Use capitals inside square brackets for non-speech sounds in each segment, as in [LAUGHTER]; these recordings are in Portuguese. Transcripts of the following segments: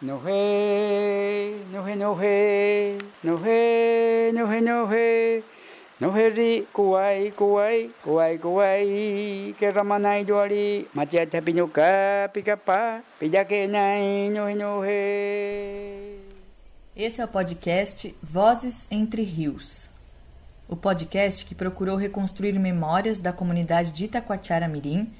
Nohe, nohe, nohe, nohe, nohe, nohe. Noheri, kuai, kuai, kuai, kuai, que ramanai doari, machata pinuca, pica-pá, pidaquenai, nohe, nohe. Esse é o podcast Vozes Entre Rios. O podcast que procurou reconstruir memórias da comunidade de Itacoatiara Mirim,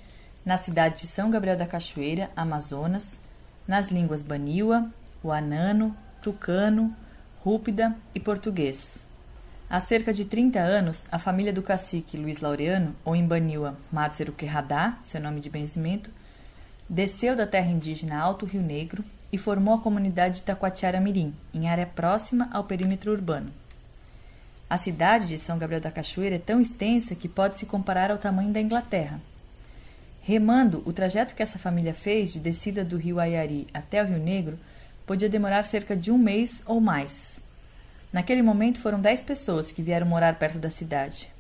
na cidade de São Gabriel da Cachoeira, Amazonas, nas línguas Baniwa, Wanano, Tucano, Rúpida e Português. Há cerca de 30 anos, a família do cacique Luiz Laureano, ou em Baniwa Matsero Querradá, seu nome de benzimento, desceu da terra indígena Alto Rio Negro e formou a comunidade de Taquatiara Mirim, em área próxima ao perímetro urbano. A cidade de São Gabriel da Cachoeira é tão extensa que pode se comparar ao tamanho da Inglaterra. Remando, o trajeto que essa família fez de descida do rio Ayari até o Rio Negro podia demorar cerca de um mês ou mais. Naquele momento foram dez pessoas que vieram morar perto da cidade.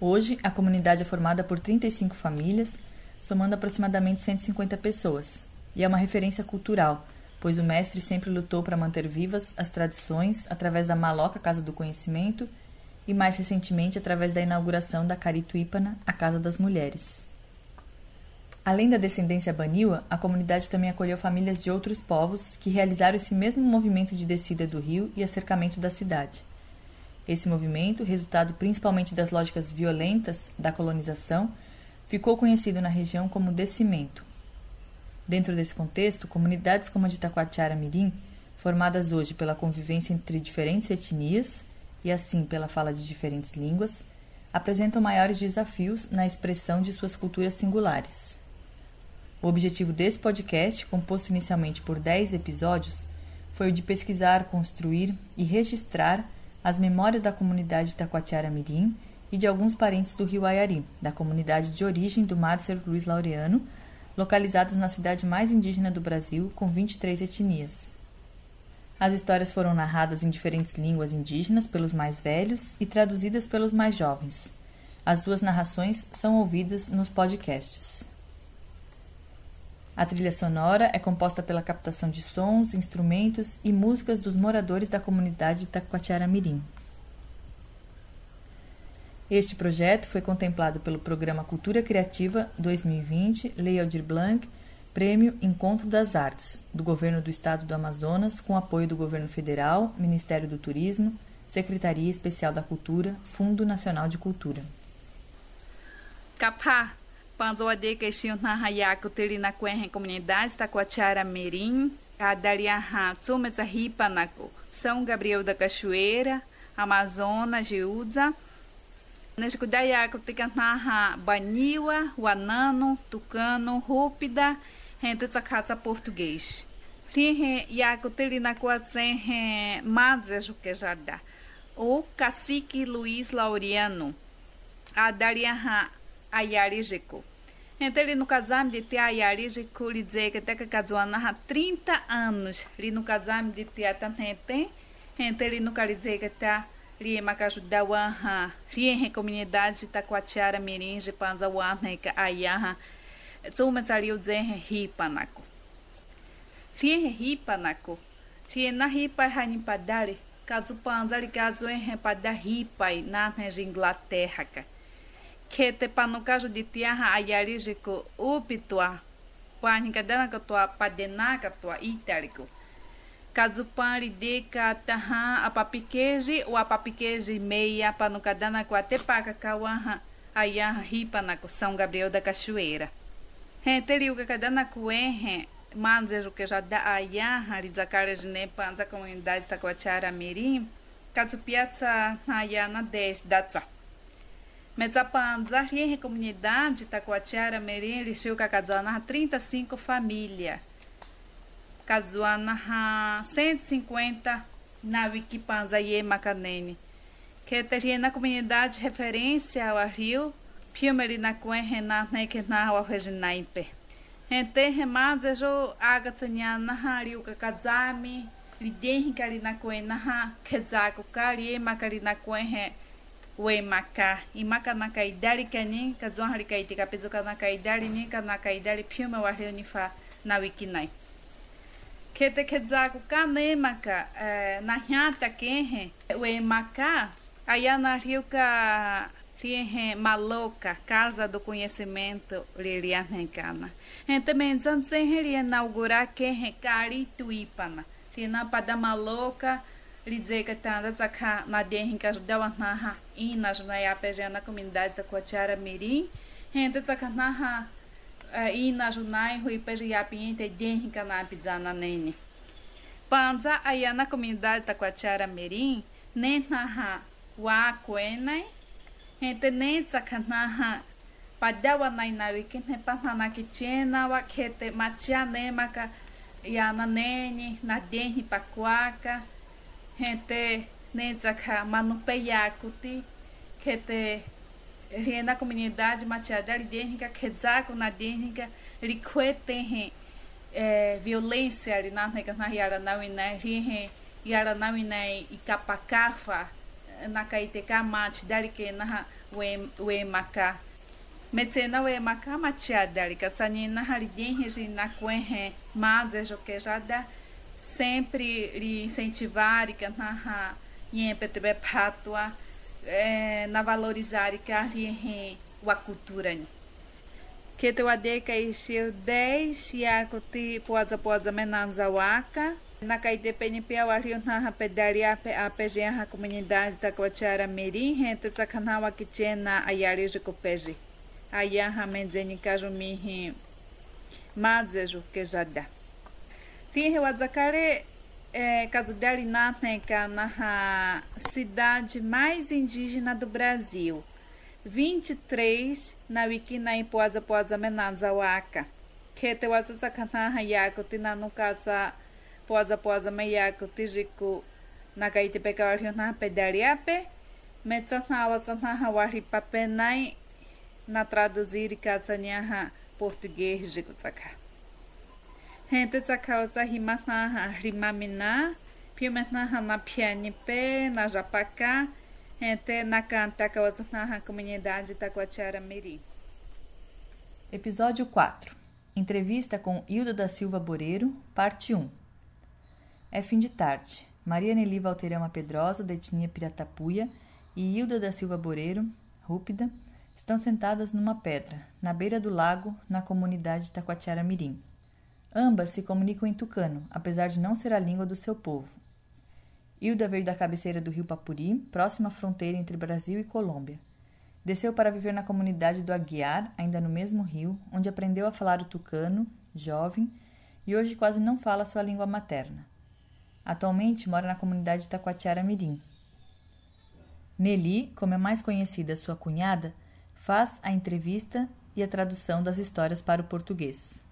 Hoje, a comunidade é formada por 35 famílias, somando aproximadamente 150 pessoas, e é uma referência cultural, pois o mestre sempre lutou para manter vivas as tradições através da Maloca Casa do Conhecimento e, mais recentemente, através da inauguração da Carituípana, a Casa das Mulheres. Além da descendência baniwa, a comunidade também acolheu famílias de outros povos que realizaram esse mesmo movimento de descida do rio e acercamento da cidade. Esse movimento, resultado principalmente das lógicas violentas da colonização, ficou conhecido na região como descimento. Dentro desse contexto, comunidades como a de Taquatiara Mirim, formadas hoje pela convivência entre diferentes etnias e assim pela fala de diferentes línguas, apresentam maiores desafios na expressão de suas culturas singulares. O objetivo desse podcast, composto inicialmente por 10 episódios, foi o de pesquisar, construir e registrar as memórias da comunidade Taquatiara Mirim e de alguns parentes do rio Ayari, da comunidade de origem do Madser Luiz Laureano, localizadas na cidade mais indígena do Brasil, com 23 etnias. As histórias foram narradas em diferentes línguas indígenas pelos mais velhos e traduzidas pelos mais jovens. As duas narrações são ouvidas nos podcasts. A trilha sonora é composta pela captação de sons, instrumentos e músicas dos moradores da comunidade de Taquatiara Mirim. Este projeto foi contemplado pelo Programa Cultura Criativa 2020 Lei Aldir Blanc, Prêmio Encontro das Artes, do Governo do Estado do Amazonas, com apoio do Governo Federal, Ministério do Turismo, Secretaria Especial da Cultura, Fundo Nacional de Cultura. Capá Panzoade que xinho na hayaku tiri na kuen comunidade Taquatiara Mirim, a Dariaha Tsumeza Ripanaco, São Gabriel da Cachoeira, Amazonas, Giúza, Nescudayaku Ticantaha Baniwa, Wanano, Tucano, Rúpida, Rente Tsakatsa Português. Rihe Yaku tiri na Quazen Mazes Juquejada, o cacique Luiz Laureano, a Dariaha Ayarijiko. Então, ele no casame de ter Ayarijiko, lhe dizer que até que casou há 30 anos, ele no casame de ter também então ele nunca lhe dizer que está Rie Macajudá Waha, Rie comunidade de Taquatiara Mirim, de Panza Waha, que Ayaha, Tsuma Sariu Zen Ripanako. Rie Ripanako, Rie na Ripa Hanipadari, caso Panza, caso em Pada Ripai, na Inglaterra, que te pano caso de tiaha ayarijiko upitua panika dana katua padena katua itarico caso pari de kataha apapikeji o apapikeji meia te paka kawaha ayaha na São Gabriel da Cachoeira. Henteriu que kadana kuenhe manzejo que já da ayaha rizakara jine panza comunidade taquatiara mirim. Caso piaça ayana 10 datsa Metzapanza, a comunidade Taquatiara, Merim, Lixil, Cacadzana, 35 famílias. Cazuana, 150 na Macanene. Que teria na comunidade referência ao rio, Piumeri na Cuen, Renan, Nekena, ao Reginaipe. Ente remaze jo agatsanyana hari ukakadzami lidehen kari na kuen na kezako kari makari na kuen we maka i maka na kaidari kani ka zon hari kai tika pezo ka na kaidari ni ka na kaidari piuma fa na wikinai que te que zaku kanemaka na hiata quenhe o emaka aí na rio ka Riehe Maloca, Casa do Conhecimento, Lilianencana. Também Zantzen inaugurar que recari tuipana. Tina pada Maloca, Lidzecatanda Zacá Nadenrincas Dawanaha Inas Nayapejé na comunidade Zacuatiara Mirim, Renda Zacanaha Inas Unai Ruipejiapiente Denrincanapizana Nene. Panza Aia na comunidade Taquatiara Mirim, Nenaha Wakuenai, Renda Nenzacanaha Padawa Nainawikin, Repananakichena, Wakete Machianemaka, Yana Nene, Nadenri Pacuaca, gente nem saka manupeyakuti kete na comunidade machiadari denhi ka kezako na rikwete é, violência ali na na yara na wina rihe yara na wina ikapakafa nakaiteka mati dalike naha we we dalika sani na halidin reji na kwenhe maze jokejada sempre incentivar que na yempetebe patwa é, na valorizar que a a cultura que te wadeka ishir 10 ya kuti poza poza menanza waka na Caitepenipe, o Rio na pedaria a pegenha a comunidade da Coachara Mirim, renta Tsakanawa Kichena, a Yari Jicopeji. A Yaha Menzeni Kajumihi, Madzeju, que já dá. Tinha o Azacare, é, Natenka, na cidade mais indígena do Brasil. 23 na Wikina em Poza Poza Menazawaka. Que te was Sakanaha Yako, Tina no casa poza poza mayako tijiku nakaitepeka warhiona pedariape metsanhawa sanhaha warhi papenai na traduzir katsanyaha português de kutsaka. Gente tsaka otsa himaha rimamina, piumetnaha na pianipe, na japacá, gente na canta kawasanhaha comunidade Taquatiara Mirim. Episódio 4. Entrevista com Hilda da Silva Boreiro, parte 1. É fim de tarde. Maria Nelly Valterama Pedrosa, da etnia Piratapuia, e Hilda da Silva Boreiro, Rúpida, estão sentadas numa pedra, na beira do lago, na comunidade Taquatiara Mirim. Ambas se comunicam em tucano, apesar de não ser a língua do seu povo. Hilda veio da cabeceira do rio Papuri, próxima à fronteira entre Brasil e Colômbia. Desceu para viver na comunidade do Aguiar, ainda no mesmo rio, onde aprendeu a falar o tucano, jovem, e hoje quase não fala sua língua materna. Atualmente mora na comunidade Taquatiara Mirim. Nelly, como é mais conhecida sua cunhada, faz a entrevista e a tradução das histórias para o português.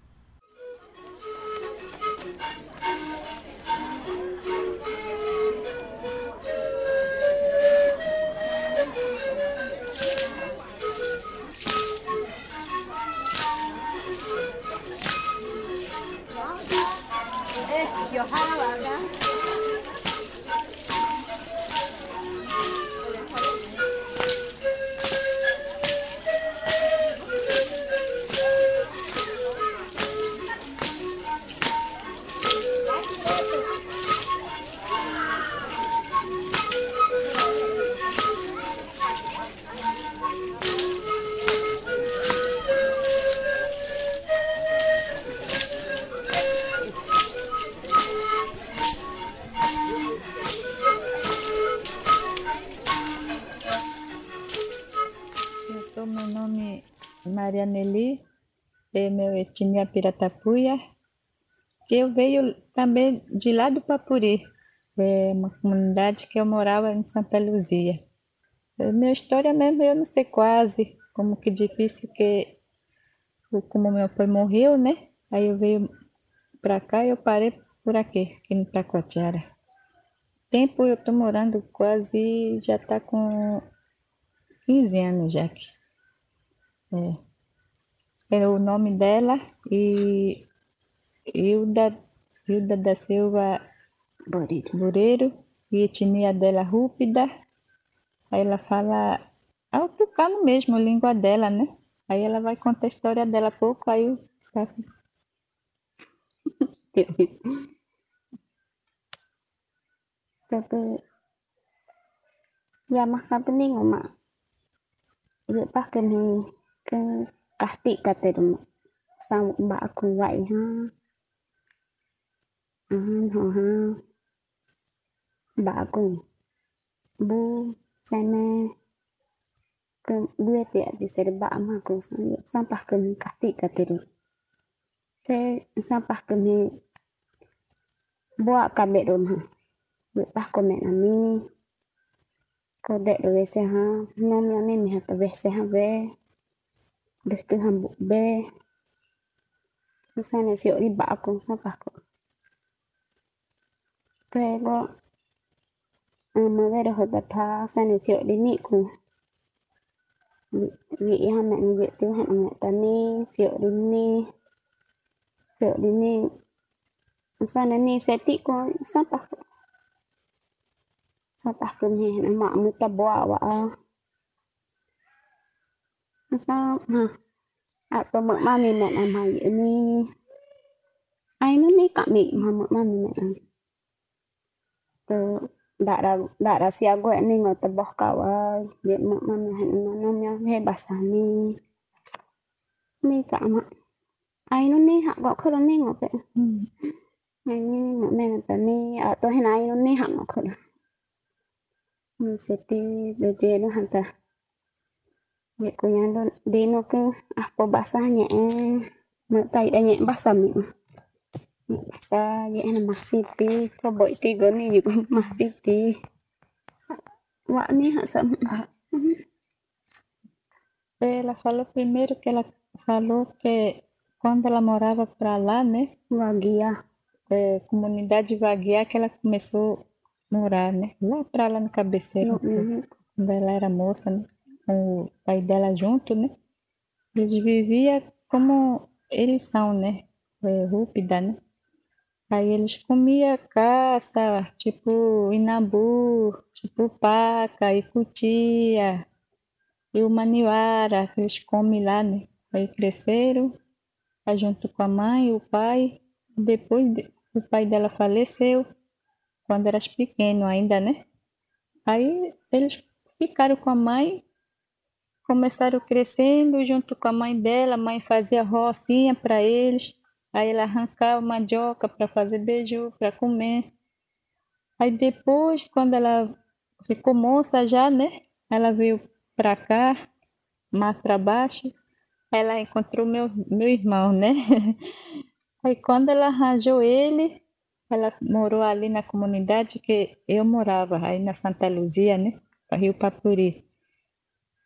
Etnia Piratapuia, eu veio também de lá do Papuri, é uma comunidade que eu morava em Santa Luzia. A minha história mesmo eu não sei quase, como que difícil que como meu pai morreu, né? Aí eu veio para cá e eu parei por aqui, aqui no Taquatiara. Tempo eu tô morando quase, já tá com 15 anos já aqui. É é o nome dela e Hilda, Hilda da Silva Bureiro. Bureiro e etnia dela Rúpida. Aí ela fala autocano mesmo, a língua dela, né? Aí ela vai contar a história dela pouco, aí eu faço. Tapi ya makan pening mak. Dia pakai ke kahti kata dia mak. Sang mbak aku vậy ha. À, họ ha. Bà aku bu sana ke dua tiap di serba ama aku sang sampah ke ni kahti kata dia. Saya sampah ke ni buat kabet rumah. Betah komen ami. Kau dek dewe se ha. Nom yang ni mihat dewe se ha ve. Dek tu hambu be. Sana siok di bak aku sampah ko. Pero ama ve dah hotat tha sana siok di ni ku. Vị ha mẹ ni vị tu hẹn mẹ ta ni siok di ni. Siok di ni. Sana ni seti ko sampah ko. Sampah ko ni na mak mu ta buat wa. Masa ha. Atau mak mami mẹ na mai ni. Ai nó ni kami ma mak mami mẹ na. Tu dak ra dak ra sia gue ni ngot teboh kawa. Ye mak mami han nom yang he basah ni. Ni ka mak. Ai nó ni hak gok khro ni ngot. Ai ni mak mẹ na ta ni atau hen ai nó ni hak ngok khro. Ni seti de je no han ta. Ke apa tai ye masih ti ko boy ti juga masih ti. Ni hak sam. [LAUGHS] Ela falou primeiro que ela falou que quando ela morava para lá, né? Wagia. É, comunidade Vaguear que ela começou a morar, né? Lá para lá no cabeceiro, uhum. quando ela era moça, né? O pai dela junto, né? Eles viviam como eles são, né? É, rúpida, né? Aí eles comiam caça, tipo inabu, tipo paca e cutia, e o maniwara, que eles comem lá, né? Aí cresceram, aí junto com a mãe e o pai. Depois de- o pai dela faleceu, quando eras pequeno ainda, né? Aí eles ficaram com a mãe, começaram crescendo junto com a mãe dela. A mãe fazia rocinha para eles, aí ela arrancava mandioca para fazer beiju, para comer. Aí depois, quando ela ficou moça já, né? Ela veio para cá, mais para baixo. Ela encontrou meu, meu irmão, né? [LAUGHS] Aí quando ela arranjou ele, ela morou ali na comunidade que eu morava, aí na Santa Luzia, né? Rio Papuri.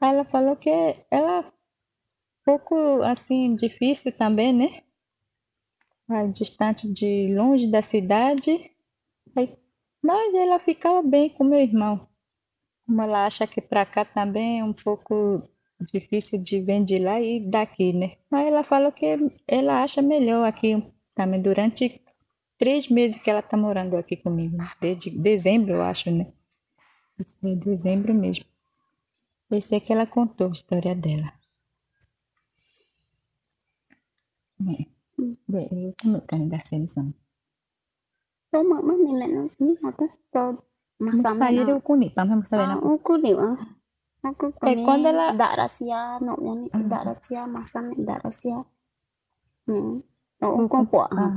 Aí ela falou que ela pouco assim difícil também, né? Aí, distante de longe da cidade. Aí, mas ela ficava bem com meu irmão. Como ela acha que para cá também é um pouco difícil de vir de lá e daqui, né? Mas ela falou que ela acha melhor aqui também durante três meses que ela tá morando aqui comigo, desde dezembro, eu acho, né? De dezembro mesmo. Esse é que ela contou a história dela. É. Vậy thì có một cần đặt xem xong. Tu mak mami mẹ na ni apa? Tu masa Masa mana? dia aku ni, paham masa Ah, dia. aku ni ah. Eh, kami quando ela- dak rahasia no yang ni Ah. dak rahasia masa ni dak rahasia. Ni. Oh, Bukan. kau puak Ah.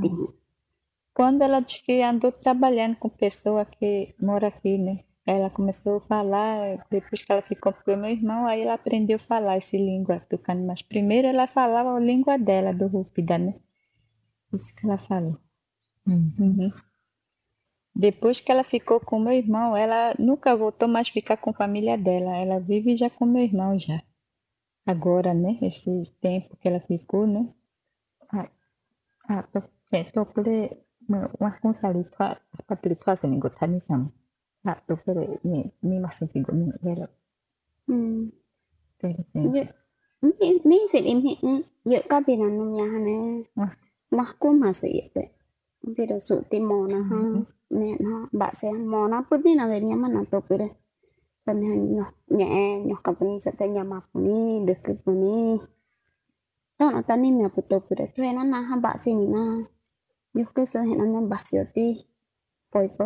Quando ela disse que andou trabalhando com pessoa que mora aqui, né? Ela começou a falar, depois que ela ficou com o meu irmão, aí ela aprendeu a falar esse língua tucano. Mas primeiro ela falava a língua dela, do Rúpida, né? Isso que ela falou. Uhum. Depois que ela ficou com meu irmão, ela nunca voltou mais a ficar com a família dela. Ela vive já com meu irmão já. Agora, né? Esse tempo que ela ficou, né? Ah, ah, tô, é, tô por uma consali tua, tua pili tua sini go tani sam. Ah, tô por ni ni masih tigo ni vero. Hmm. Pero sim. Ye, ni ni sit im hi ye ka bi na num ya ne. Wah. Mah ku ma se ye te. Bi do su ti mo na ha. Mhm. Ne ha ba se mo na pu ti na ve nya ma na to pe re. Ta ne nyo nye nyo ka pu ni se te nya ma pu ni de ke pu ni. Ta na ta ni me pu to pe re. Tu na na ha ba si ni na. Yo ke se he na na ba se ti. Poi po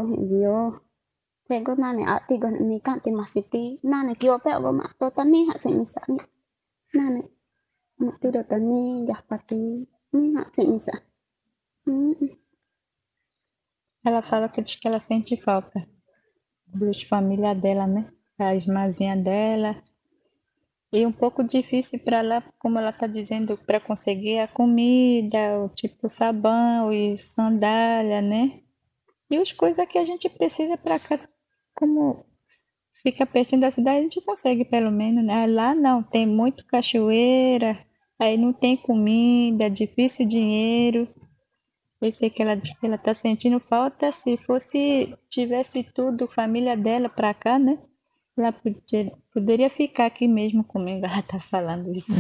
Tego nane ati go ni kan ti masiti nane kio pe go ma to tani ha se misa ni nane ma tu do tani ya pati ni ha se misa Ela fala que diz que ela sente falta dos família dela, né? Da irmãzinha dela. E um pouco difícil para ela, como ela está dizendo, para conseguir a comida, o tipo sabão e sandália, né? E as coisas que a gente precisa para como fica pertinho da cidade, a gente consegue pelo menos, né? Lá não, tem muito cachoeira, aí não tem comida, difícil dinheiro. Eu sei que ela ela tá sentindo falta. Se fosse, tivesse tudo, família dela pra cá, né? Ela podia, poderia ficar aqui mesmo comigo. [LAUGHS] Ela tá falando isso.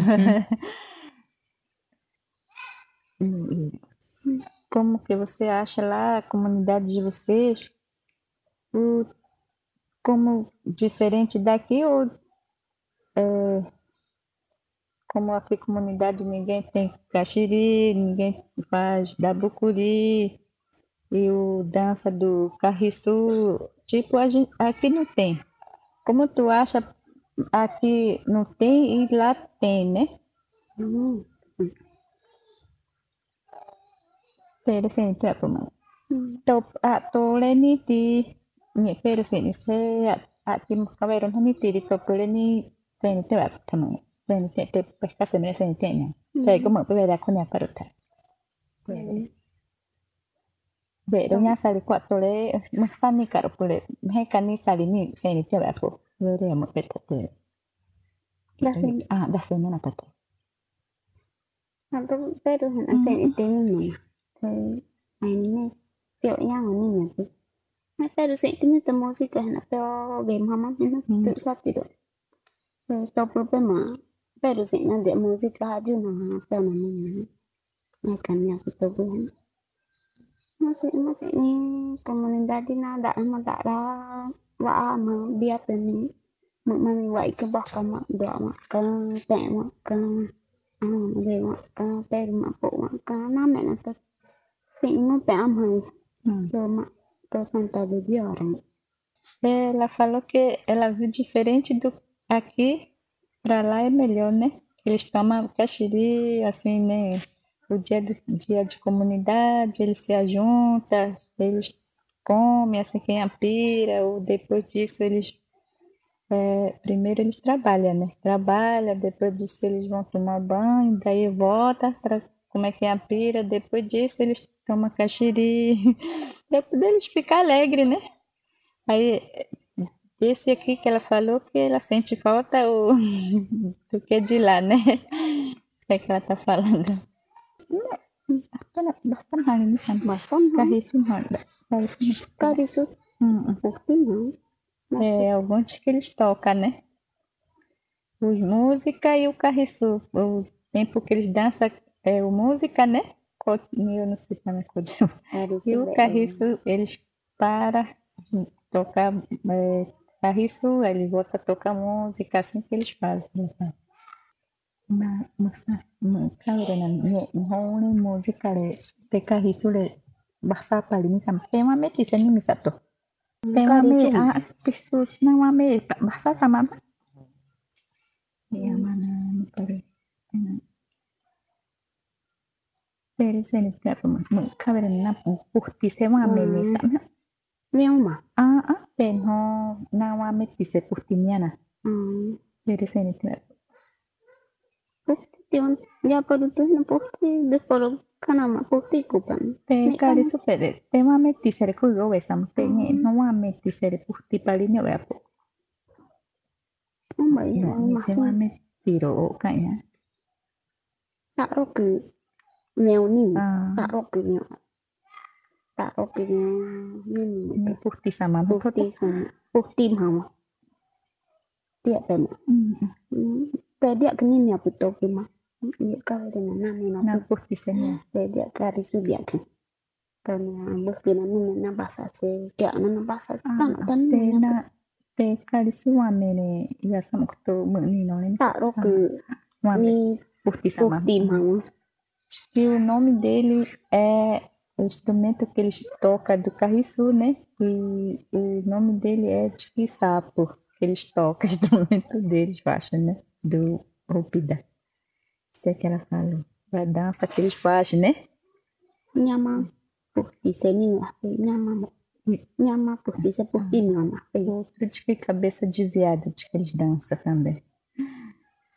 E [LAUGHS] Como que você acha lá a comunidade de vocês? O, como diferente daqui ou é, como aqui comunidade ninguém tem caxiri, ninguém faz dabucuri e o dança do carriçu, tipo a gente, aqui não tem. Como tu acha aqui não tem e lá tem, né? hum, sen tu apa mau? hum. A to le ni ti ni pero sen ni se a a ti mo ka vero ni ti to pero ni sen tu apa tamang. Sen te te pesca se me sen te na. Te ko mo pe vera ko ni para ta. Pero nya sali kwa to le mo sa ni karo pole. Me ka ni sali ni sen ni te apa ko. Vere mo pe te. Da sen Ah, da sen na ta. Tapi pero hen ase Mm. ite ni ni. Te ai ni tio yang ni ni tu. Na pero se kini te musika hen pe game hama ni na Mm. tu sa ti do. Te to pro pe ma. Pero se na de musika haju na ha pe na ni ni. Ya kan ya tu tu hen. Masih masih ni komunidad na da ma da da wa ma biar pe ni. Ma ma mi wa ke ba ka ma do ma ka te ma ka à về ngoại ca tên mà phụ ngoại ca nó mẹ là tôi xịn nó tờ được giờ rồi Ela falou que ela viu diferente do aqui para lá é melhor, né? Eles tomam caxiri, assim, né? O dia do dia de comunidade, eles se ajuntam, eles comem, assim, quem a pira, ou depois disso eles é, primeiro eles trabalham, né? Trabalham, depois disso eles vão tomar banho, daí volta para como é que é a pira, depois disso eles tomam caxiri, depois deles ficar alegre, né? Aí, esse aqui que ela falou que ela sente falta o, [LAUGHS] do que de lá, né? Isso é que ela tá falando. Nữa É, alguns que eles tocam, né? Os música e o carriço. O tempo que eles dançam é o música, né? Eu não sei é cái đi E o carriço, eles param de tocar é, carriço, eles voltam a tocar música, assim que eles fazem. né? Na, masa, ma, kaure na, ne, hone música te carriço le, basa paling sama. Tem uma metiça ni misato. Tem uma me, ah, não uma me, basa sama? Ya mana, pare. Pero se ni ka pa ma, kaure na, purti se uma me ni Mm. sama. riêng mà Ah, ah, pen ho na wa metise purtiniana. ừ. Pero se ni ka. Pukti tiun ya perlu tu na pukti de perlu kan ama pukti kupan Pe Ni kari kan- supere. Te wa metise re ko go sam pe ni no wa metise re purti pali ni wa po. không vậy No, ni se wa masih metiro o kanya. tak ro ke mèo ni Ah, tak ro ke mèo tak ro ke mèo ni ni purti sama. Ba pukti sama. Pukti hama dia pema Mm, Pe dia kini ni apa tu ke ma dia kau de na ni na Na purti se ni. pe dia kari su dia ke Kau ni ambus ke na ni na basa se dia na na basa tan tan Te ni na te kari su wa me ne ya sam ko to mu ni no ni. tak ro ke Wa me ni purti sama. pukti hama E o nome dele é o instrumento que eles tocam do carriçu, né? E o nome dele é Tiquisapo. Eles tocam [LAUGHS] o instrumento deles, eu acho, né? Do Rupida. Isso é que ela falou. Da dança que eles fazem, né? Nyama porque se ninguém nyama nyama porque se porque nyama Outro diz que cabeça de viado, diz que eles dançam também.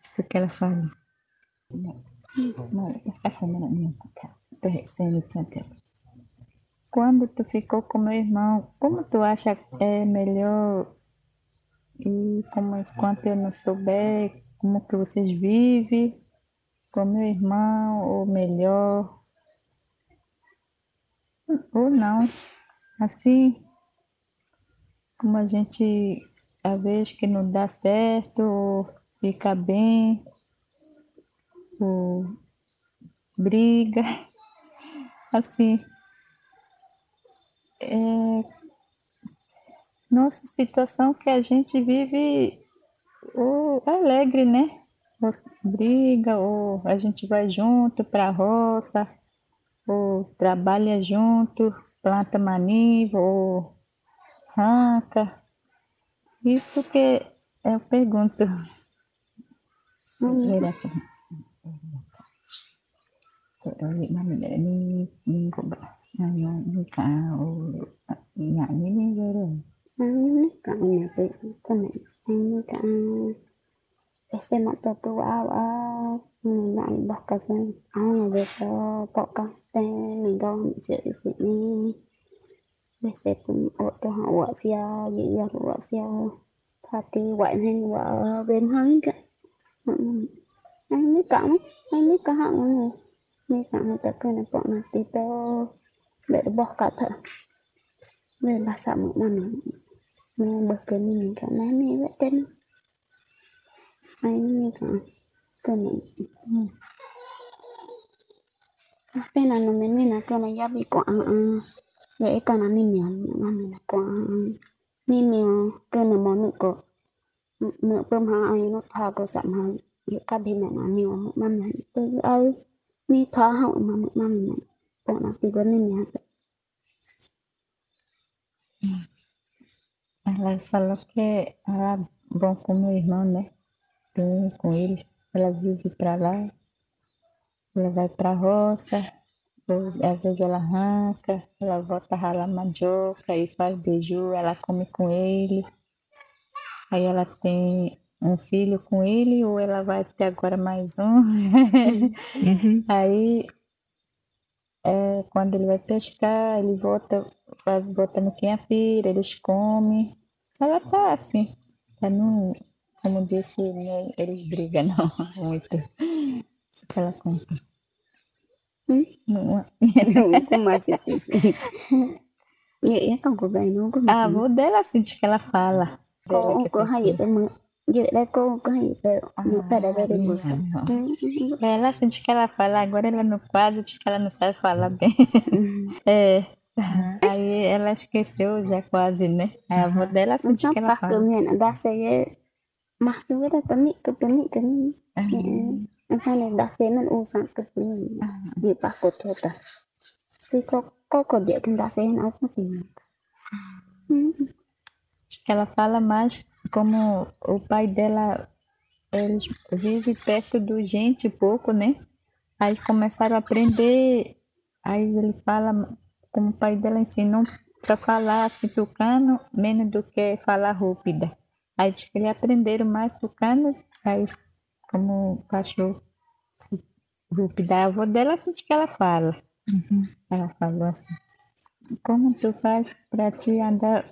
Isso que ela falou. Quando tu ficou com meu irmão, como tu acha é melhor e como enquanto eu não souber como que vocês vivem com meu irmão ou melhor? Ou não. Assim como a gente às vezes que não dá certo ou fica bem ou briga [LAUGHS] assim é nossa situação que a gente vive ou alegre né? Ou briga ou a gente vai junto para a roça ou trabalha junto planta maniva ou arranca. Isso que eu pergunto ở Việt Nam mình để đi đi cũng nhà nuôi cả nhà như thế rồi ăn nước cạn nhà Việt cho mình ăn nuôi cả sẽ mặc tập tu áo ở mình bạn bọc cà phê áo là cho bọc cà phê mình đâu mình chịu sự đi để sẽ cũng ở cho họ vợ xe dự giờ vợ xe thật thì vậy nên vợ bên hơn cái ăn nước cạn ăn nước cạn mọi người mới cả một cái này bọn này tí tôi để bỏ cả thợ về bà sợ một năm mình mẹ bật cái mình cả má mẹ vẽ tên anh mới cả cái này bên này nó mình mình là cái này giá bị quả vậy cái này mình nhận mà mình là quả mình mình cái này món nữa có nữa bơm hàng anh nó thà có sẵn hàng những cái bên này nó nhiều mà mình tự ơi. Mi thà hậu mà mà mình bọn nó thì có nên nhà Ela falou que era bom com meu irmão, né? Com eles. Ela vive pra lá, ela vai pra roça, às vezes ela arranca, ela volta a ralar mandioca e faz beiju, ela come com ele. Aí ela tem um filho com ele, ou ela vai ter agora mais um. [LAUGHS] Aí é, quando ele vai pescar, ele volta, vai botando quinha-pira, eles comem. Ela tá assim, tá não, como disse, né, eles brigam não, [LAUGHS] muito. Isso que ela conta. Hum? [LAUGHS] Não- não có mà chị vậy không có về nó có A mà avó dela assim diz que ela fala. cô Dela que vậy đây cô có phải là đây đây bữa sáng Ela diz que ela fala, agora ela no quadro diz que ela não sabe falar bem. [LAUGHS] É. Aí ela esqueceu já quase, né? A avó dela sắp que ela fala. được nghe nó đã sẽ mặc thứ đó cái nị cái cái nị cái nị anh phải này đã sẽ nó u sang cái cái nị gì bắt cột thôi ta thì có có có địa cũng đã sẽ nó không thì Acho que ela fala mais como o pai dela eles vive perto do gente pouco, né? Aí começaram a aprender, aí ele fala como o pai dela ensinou para falar assim tucano menos do que falar rúpida. Aí diz que eles aprenderam mais tucano, aí como o cachorro rúpida, a avó dela diz que ela fala. Ela falou assim, como tu faz para te andar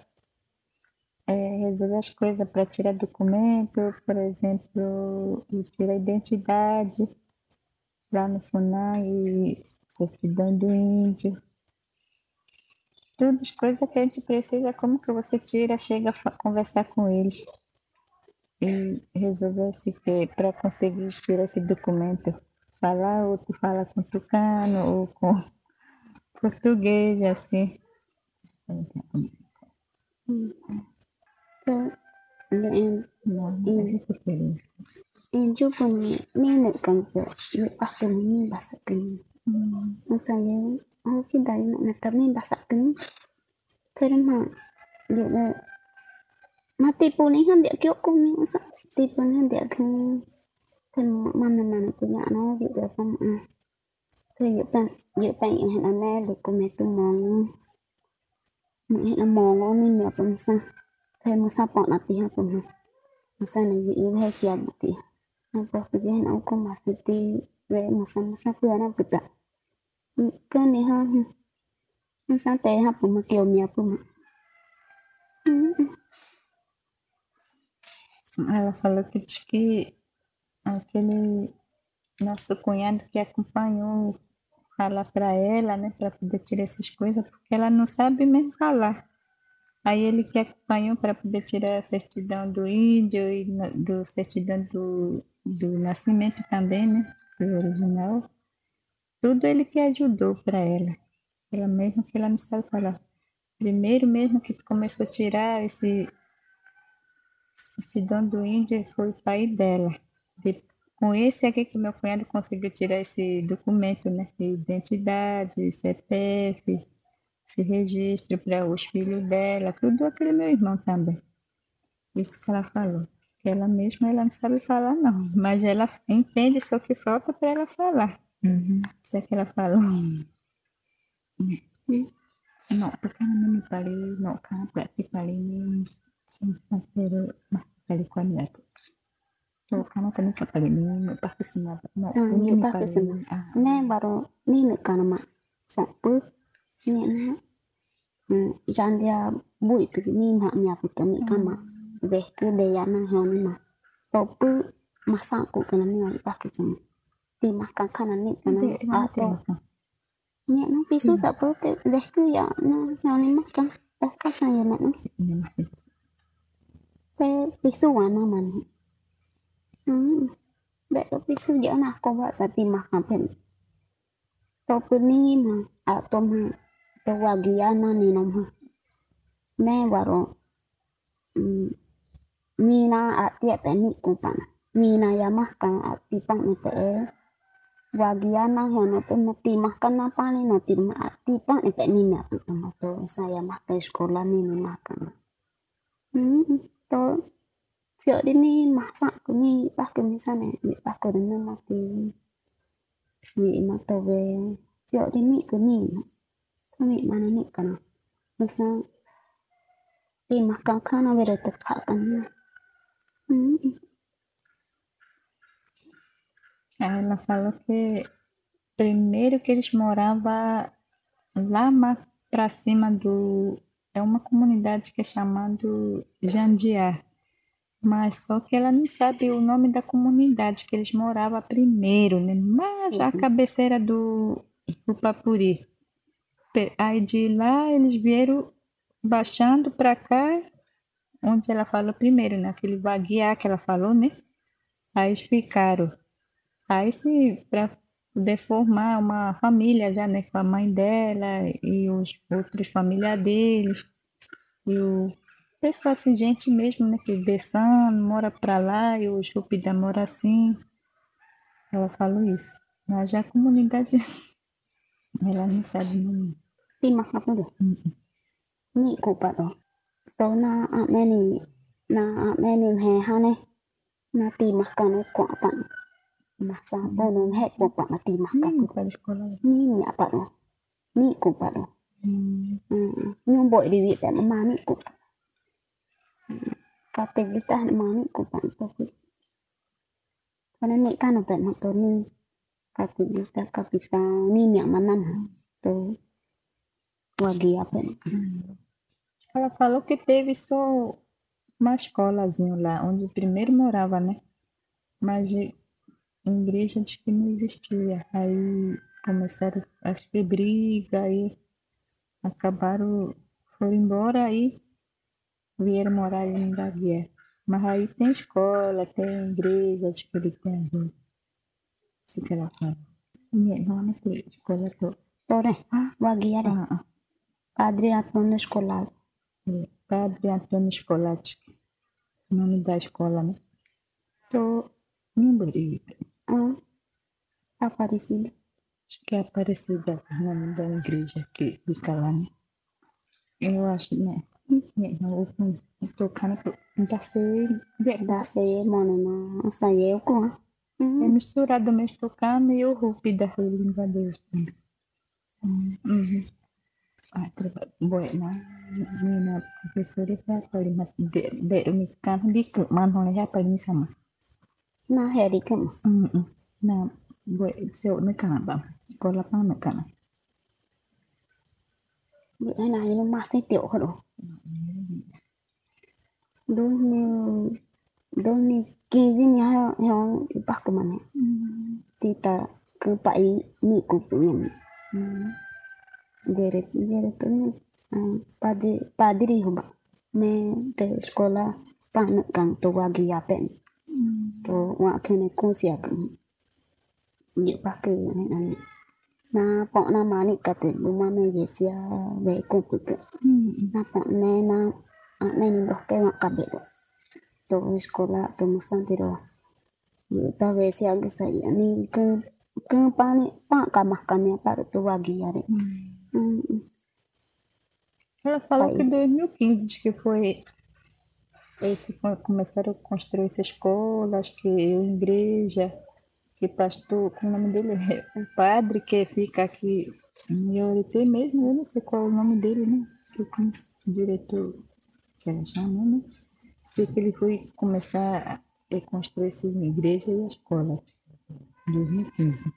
é, resolver as coisas para tirar documento, por exemplo, tirar identidade lá no FUNAI certidão do índio. Tudo as coisas que a gente precisa, como que você tira, chega a conversar com eles e resolver que para conseguir tirar esse documento. Falar, ou tu fala com tucano, ou com [LAUGHS] português, assim. cái em Não, não é português. Inju pun ni nak kan tu. Ni pakai ni bahasa kini. Masa ya, aku kita nak nak ni bahasa kini. Kerana dia mati pun ni kan dia kyo kum ni masa tipu ni dia kan kan mana mana punya nó dia dia kan ah. Thì dự bạn dự bạn hiện là nè được cùng mẹ tôi mong mẹ hiện là mong nó nên mẹ cũng sao bọn là tí ha ha một tí nó bảo cái gì nó cũng mà phải tí về mà sao mà sao vừa nó bự tạ cái này ha. Sao tệ ha cũng mà kiểu mẹ cũng mà Ela falou que diz que aquele nosso cunhado que acompanhou falar para ela, né, para poder tirar essas coisas, porque ela não sabe mesmo falar. Aí ele que acompanhou para poder tirar a certidão do índio e do certidão do, do nascimento também, né, do original. Tudo ele que ajudou para ela. Ela mesmo que ela não sabe falar. Primeiro mesmo que começou a tirar esse certidão do índio foi o pai dela. De- com esse aqui que meu cunhado conseguiu tirar esse documento, né? De identidade, CPF, esse registro para os filhos dela, tudo aquele meu irmão também. Isso que ela falou. Que ela mesma ela não sabe falar, não. Mas ela entende só que falta para ela falar. Isso é que ela falou. No, porque no me pare, no, kan berarti paling pero mas kali kuan ya. So kana tani ka pali ni me pasti sima no ini me pali sima. nè baru ni nak kan mak sok pu ni na jan dia bui tu ni mak nya pu tu ni kan mak ve tu de ya na ho ni mak to pu masak ku kan ni mak pakai sini ti makan kan ni kan Hindi, ah mati to ako. ni no pisu sa pu te ve tu ya no no ni makan eh kan ya nak ni Ini masih pe pisu wa na man hmm để có pisu dễ nào có vợ sa ti makan pen to pu ni ma a to ma to wa gia na ni no ma ne baro mm, mina a tia te ni ku pa na mina ya makan a ti pang ni te wa gia na ho no te ma ti makan na pa ni no ti ma a ti pang ni te ni na tu ma to saya makan sekolah ni ni makan hmm to Sio di ni masak ku ni bah ke misane ni bah ke ni ma ti ni ma to ve sio di ni ku ni ku ni mana ni kan masa ti makan kana vera te ka kan hmm Aí ela falou que primeiro que eles moravam lá mais para cima do. É uma comunidade que é chamado Jandiá. Mas só que ela não sabe o nome da comunidade que eles moravam primeiro, né? Mas Sim. a cabeceira do, do Papuri. Aí de lá eles vieram baixando para cá, onde ela falou primeiro, naquele vaguear que ela falou, né? Aí ficaram. Aí se para poder formar uma família já, né, com a mãe dela e os outros familiares deles. E o pessoal assim, gente mesmo, né, que Bessano mora para lá e o Chupida mora assim. Ela falou isso. Mas já a comunidade, [LAUGHS] ela não sabe o nome. ti makan tu ni ku pa to to na a me ni na a me ni he ha ne na ti makan no ko pa masa bo no he ko pa na ti makan Hum, para a escola. ni ni apa to ni ku pa to Hum, Ừ, nhưng bội đi viện tại mà má nị cũng có tình đi ta má nị cũng bạn tôi bị cho nên nị ta nó bệnh mà tôi ni có tình đi ta có bị ta ni mẹ mà năm ghi bệnh Ela falou que teve só uma escolazinha lá, onde primeiro morava, né? Mas de- igreja diz que não existia. Aí começaram, acho que briga, aí acabaram, foram embora, aí vieram morar ali em Baguia. Mas aí tem escola, tem igreja, acho que ele tem ali. Isso que ela fala. Irmã não tem escola toda. đây qua ghi đây Ah, ah. Padre Antônio escolar É, Padre Antônio Scolati, o nome da escola, né? Tô, de Ah, Aparecida. acho que é Aparecida o nome da igreja que fica lá, né? Eu acho, né? Né, não, eu tô tocando pra ser Da se monena saya ko. É Hmm. misturado mesmo tocando e o rupi da língua deles. Uhum. Ah, buena minat fisurika kalimat de de kan di ke manhole ya paling sama? Nah ya di ke nah buat seu nekan apa kalau lapang nekan buat anak ini masih tiok kalau doni doni kiri nih yang yang ipak ke mana kita ke pak ini kupingin heo bác của mình thì ta cứ phải nhị cục của mình. Dere dere tu padri padri hoba. Me de sekolah panak kang tu wagi apen. Tu wa kene kunsia kan. Nhị bác cứ này này. Na pok na mani kate buma me yesia ve kumpul ke. Hmm. na po ne na ah, na ni doh ke mak kabe do to sekolah to musan tiro yo ta ve si ag sa ni ke ke pa ni pa ka makan ya pa to wagi ya re Hmm. Ela falou Aí. que 2015 diz que foi esse começaram a construir essa escola, acho que igreja, que pastor, como o nome dele é o padre que fica aqui em Orité mesmo, eu não sei qual é o nome dele, né? Que como diretor que ela chama, né? Sei que ele foi começar a construir essa igreja e a escola em 2015.